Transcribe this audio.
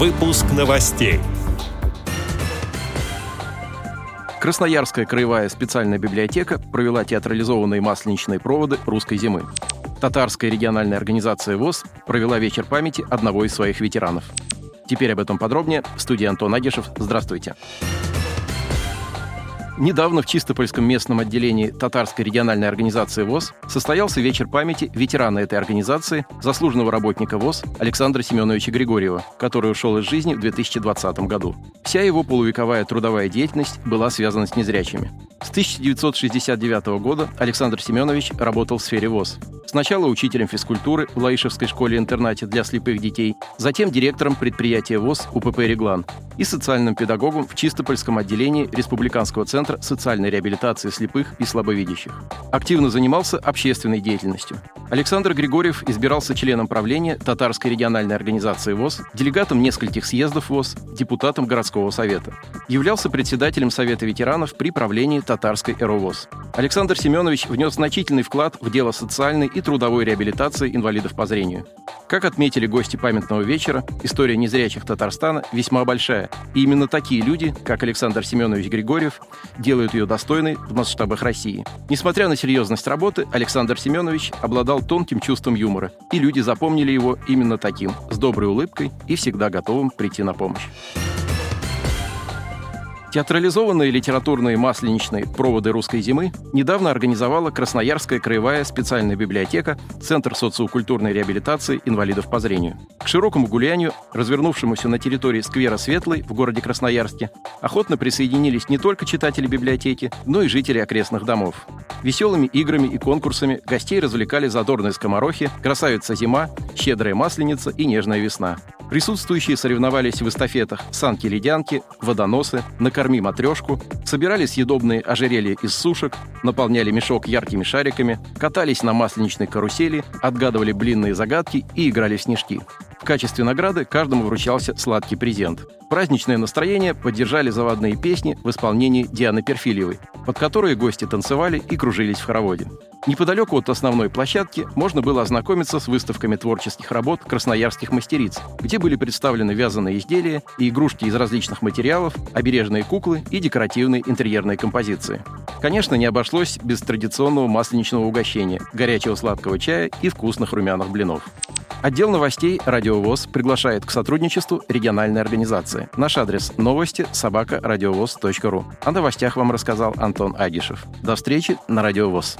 Выпуск новостей. Красноярская краевая специальная библиотека провела театрализованные масленичные проводы русской зимы. Татарская региональная организация ВОЗ провела вечер памяти одного из своих ветеранов. Теперь об этом подробнее. В студии Антон Агишев. Здравствуйте. Здравствуйте. Недавно в Чистопольском местном отделении Татарской региональной организации ВОЗ состоялся вечер памяти ветерана этой организации, заслуженного работника ВОЗ Александра Семеновича Григорьева, который ушел из жизни в 2020 году. Вся его полувековая трудовая деятельность была связана с незрячими. С 1969 года Александр Семенович работал в сфере ВОЗ. Сначала учителем физкультуры в Лаишевской школе-интернате для слепых детей, затем директором предприятия ВОЗ УПП «Реглан» и социальным педагогом в Чистопольском отделении Республиканского центра социальной реабилитации слепых и слабовидящих. Активно занимался общественной деятельностью. Александр Григорьев избирался членом правления Татарской региональной организации ВОЗ, делегатом нескольких съездов ВОЗ, депутатом городского совета. Являлся председателем Совета ветеранов при правлении Татарской ЭРОВОЗ. Александр Семенович внес значительный вклад в дело социальной и трудовой реабилитации инвалидов по зрению. Как отметили гости памятного вечера, история незрячих Татарстана весьма большая. И именно такие люди, как Александр Семенович Григорьев, делают ее достойной в масштабах России. Несмотря на серьезность работы, Александр Семенович обладал тонким чувством юмора, и люди запомнили его именно таким, с доброй улыбкой и всегда готовым прийти на помощь. Театрализованные литературные масленичные проводы русской зимы недавно организовала Красноярская краевая специальная библиотека Центр социокультурной реабилитации инвалидов по зрению. К широкому гулянию, развернувшемуся на территории сквера Светлый в городе Красноярске, охотно присоединились не только читатели библиотеки, но и жители окрестных домов. Веселыми играми и конкурсами гостей развлекали задорные скоморохи, красавица зима, щедрая масленица и нежная весна. Присутствующие соревновались в эстафетах санки-ледянки, водоносы, накорми матрешку, собирали съедобные ожерелья из сушек, наполняли мешок яркими шариками, катались на масленичной карусели, отгадывали блинные загадки и играли в снежки. В качестве награды каждому вручался сладкий презент. Праздничное настроение поддержали заводные песни в исполнении Дианы Перфильевой, под которые гости танцевали и кружились в хороводе. Неподалеку от основной площадки можно было ознакомиться с выставками творческих работ красноярских мастериц, где были представлены вязаные изделия и игрушки из различных материалов, обережные куклы и декоративные интерьерные композиции. Конечно, не обошлось без традиционного масленичного угощения, горячего сладкого чая и вкусных румяных блинов. Отдел новостей «Радиовоз» приглашает к сотрудничеству региональной организации. Наш адрес – новости собака радиовоз.ру. О новостях вам рассказал Антон Агишев. До встречи на «Радиовоз».